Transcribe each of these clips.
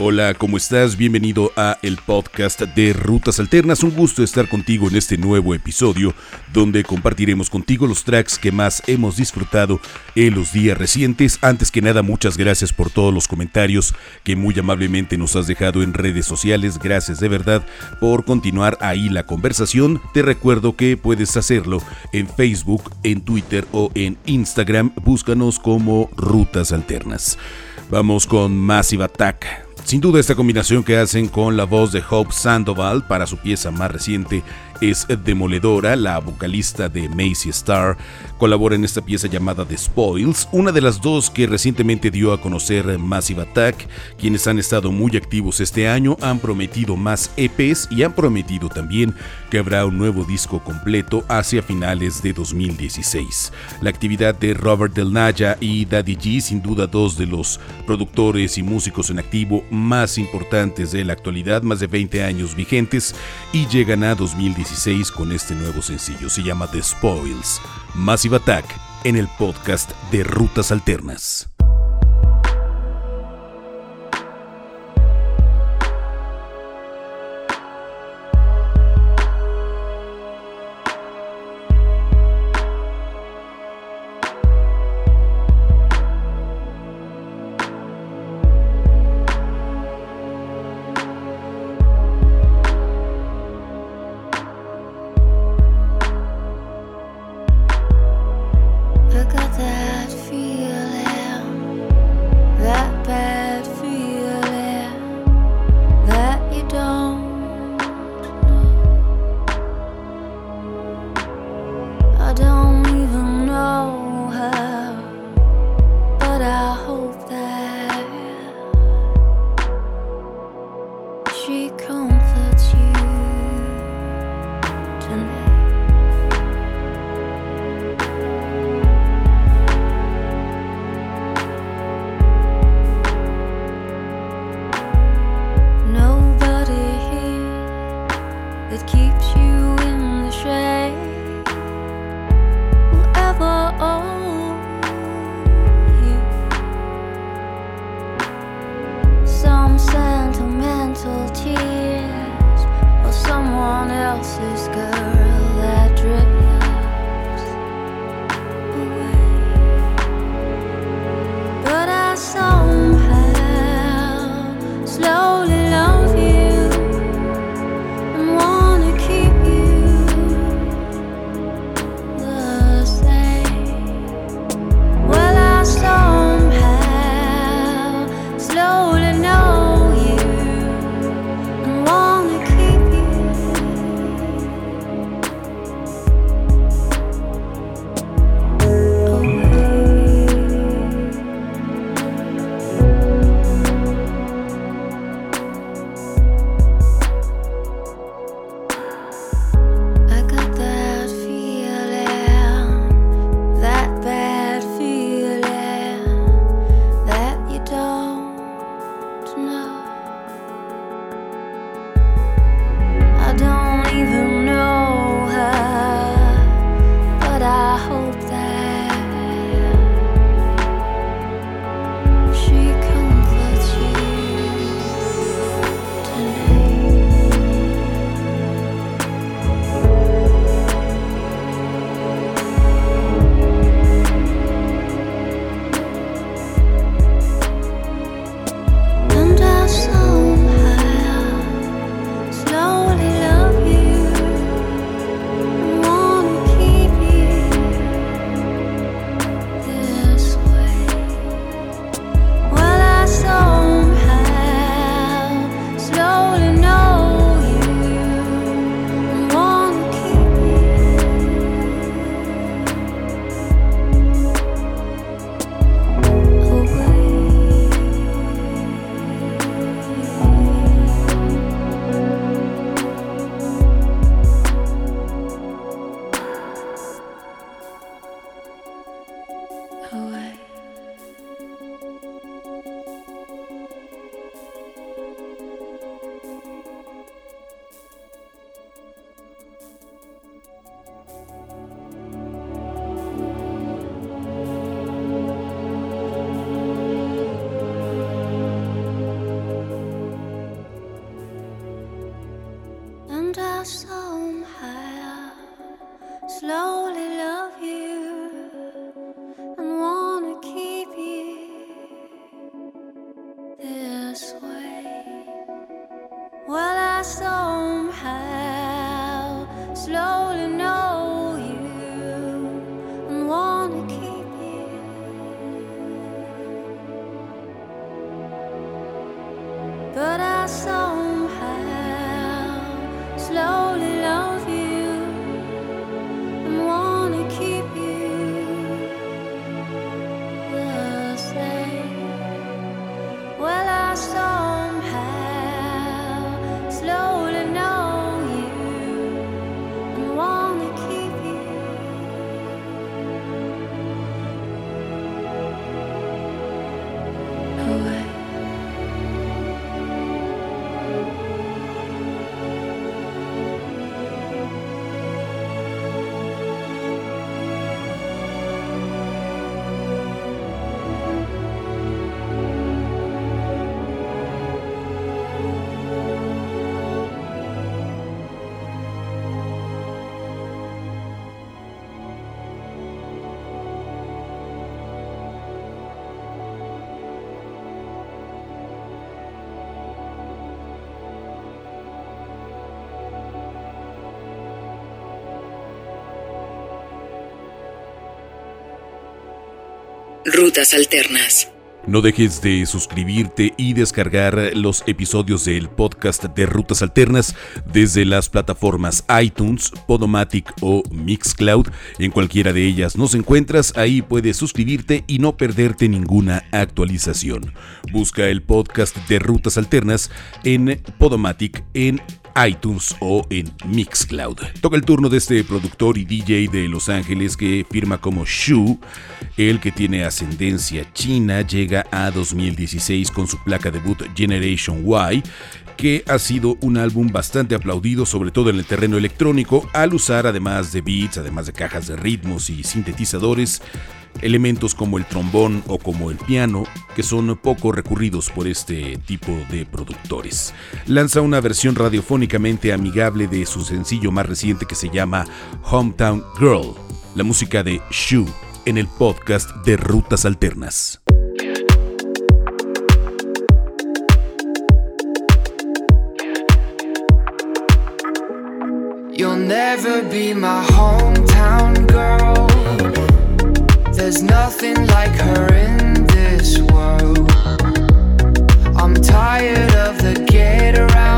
Hola, ¿cómo estás? Bienvenido a el podcast de Rutas Alternas. Un gusto estar contigo en este nuevo episodio donde compartiremos contigo los tracks que más hemos disfrutado en los días recientes. Antes que nada, muchas gracias por todos los comentarios que muy amablemente nos has dejado en redes sociales. Gracias de verdad por continuar ahí la conversación. Te recuerdo que puedes hacerlo en Facebook, en Twitter o en Instagram. Búscanos como Rutas Alternas. Vamos con Massive Attack sin duda esta combinación que hacen con la voz de Hope Sandoval para su pieza más reciente es demoledora, la vocalista de Macy Star colabora en esta pieza llamada The Spoils, una de las dos que recientemente dio a conocer Massive Attack, quienes han estado muy activos este año, han prometido más EPs y han prometido también que habrá un nuevo disco completo hacia finales de 2016. La actividad de Robert Del Naya y Daddy G, sin duda dos de los productores y músicos en activo más importantes de la actualidad, más de 20 años vigentes, y llegan a 2016 con este nuevo sencillo. Se llama The Spoils. Massive Attack en el podcast de Rutas Alternas. Rutas Alternas. No dejes de suscribirte y descargar los episodios del podcast de Rutas Alternas desde las plataformas iTunes, Podomatic o Mixcloud. En cualquiera de ellas nos encuentras, ahí puedes suscribirte y no perderte ninguna actualización. Busca el podcast de Rutas Alternas en Podomatic en iTunes o en Mixcloud. Toca el turno de este productor y DJ de Los Ángeles que firma como Shu. El que tiene ascendencia china llega a 2016 con su placa debut Generation Y que ha sido un álbum bastante aplaudido, sobre todo en el terreno electrónico, al usar además de beats, además de cajas de ritmos y sintetizadores, elementos como el trombón o como el piano, que son poco recurridos por este tipo de productores. Lanza una versión radiofónicamente amigable de su sencillo más reciente que se llama Hometown Girl, la música de Shu en el podcast de Rutas Alternas. You'll never be my hometown girl. There's nothing like her in this world. I'm tired of the get around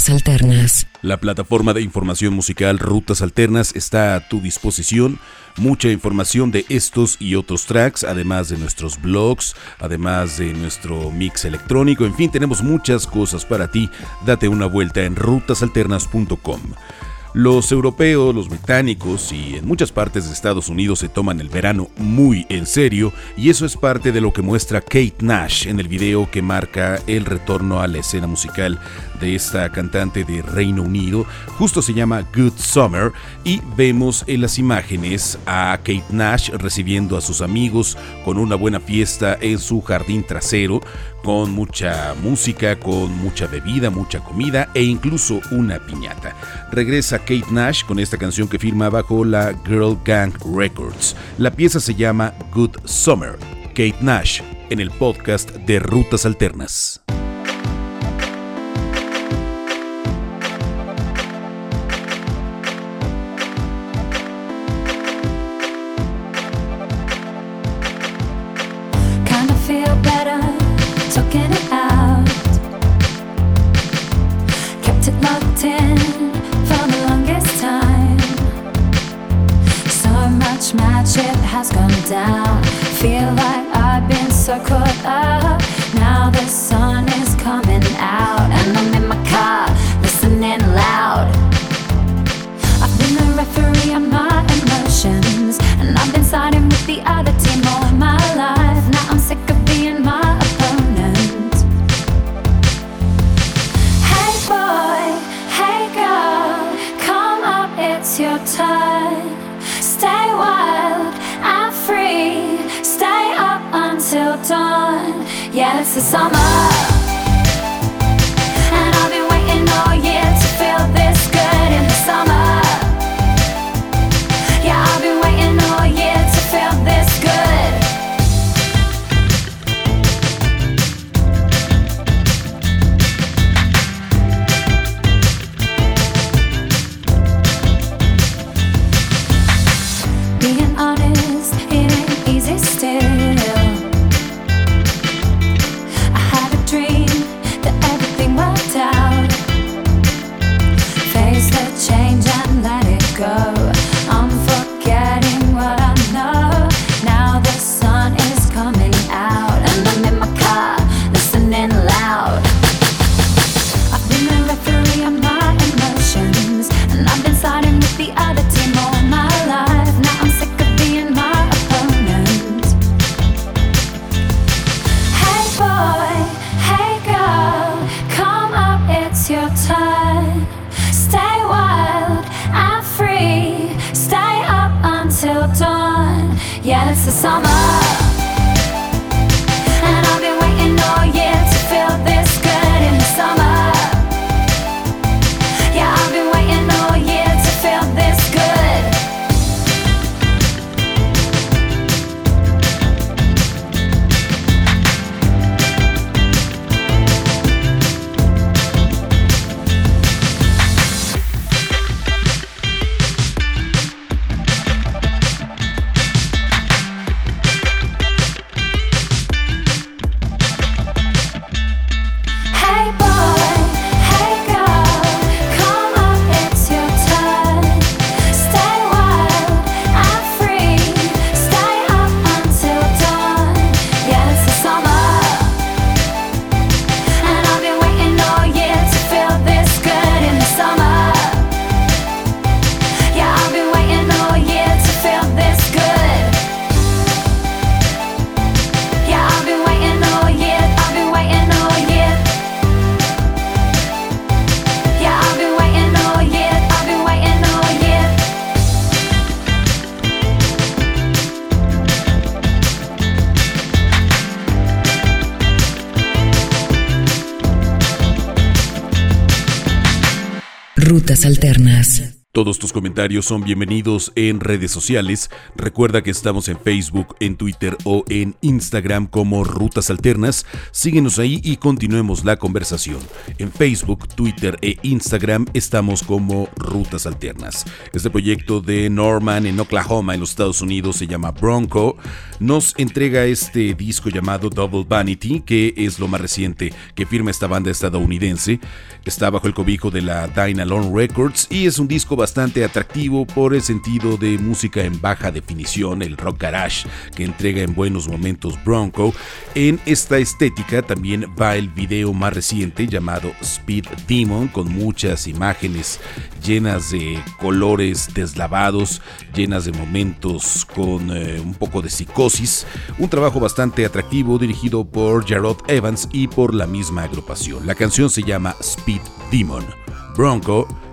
Rutas Alternas. La plataforma de información musical Rutas Alternas está a tu disposición. Mucha información de estos y otros tracks, además de nuestros blogs, además de nuestro mix electrónico. En fin, tenemos muchas cosas para ti. Date una vuelta en rutasalternas.com. Los europeos, los británicos y en muchas partes de Estados Unidos se toman el verano muy en serio y eso es parte de lo que muestra Kate Nash en el video que marca el retorno a la escena musical de esta cantante de Reino Unido. Justo se llama Good Summer y vemos en las imágenes a Kate Nash recibiendo a sus amigos con una buena fiesta en su jardín trasero, con mucha música, con mucha bebida, mucha comida e incluso una piñata. Regresa Kate Nash con esta canción que firma bajo la Girl Gang Records. La pieza se llama Good Summer. Kate Nash en el podcast de Rutas Alternas. Down. Feel like I've been so caught up. Now the dawn. Yeah, it's the summer. Rutas Alternas. Todos tus comentarios son bienvenidos en redes sociales. Recuerda que estamos en Facebook, en Twitter o en Instagram como Rutas Alternas. Síguenos ahí y continuemos la conversación. En Facebook, Twitter e Instagram estamos como Rutas Alternas. Este proyecto de Norman en Oklahoma, en los Estados Unidos, se llama Bronco. Nos entrega este disco llamado Double Vanity, que es lo más reciente que firma esta banda estadounidense. Está bajo el cobijo de la Dynalone Records y es un disco bastante atractivo por el sentido de música en baja definición, el rock garage que entrega en buenos momentos Bronco. En esta estética también va el video más reciente llamado Speed Demon con muchas imágenes llenas de colores deslavados, llenas de momentos con eh, un poco de psicosis. Un trabajo bastante atractivo dirigido por Jarrod Evans y por la misma agrupación. La canción se llama Speed Demon. Bronco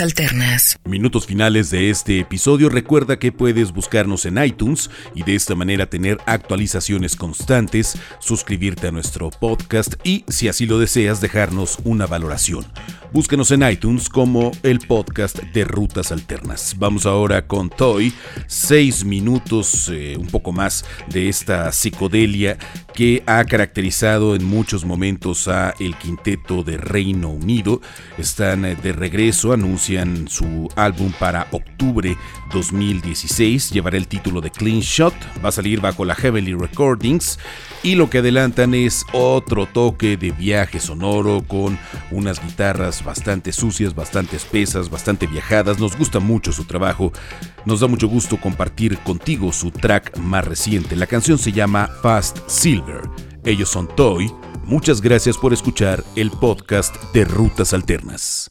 Alternas. Minutos finales de este episodio, recuerda que puedes buscarnos en iTunes y de esta manera tener actualizaciones constantes, suscribirte a nuestro podcast y, si así lo deseas, dejarnos una valoración. Búscanos en iTunes como el podcast de Rutas Alternas. Vamos ahora con Toy, seis minutos, eh, un poco más de esta psicodelia que ha caracterizado en muchos momentos a el quinteto de Reino Unido. Están eh, de regreso, anuncian su para octubre 2016. Llevará el título de Clean Shot, va a salir bajo la Heavenly Recordings y lo que adelantan es otro toque de viaje sonoro con unas guitarras bastante sucias, bastante espesas, bastante viajadas. Nos gusta mucho su trabajo. Nos da mucho gusto compartir contigo su track más reciente. La canción se llama Fast Silver. Ellos son Toy. Muchas gracias por escuchar el podcast de Rutas Alternas.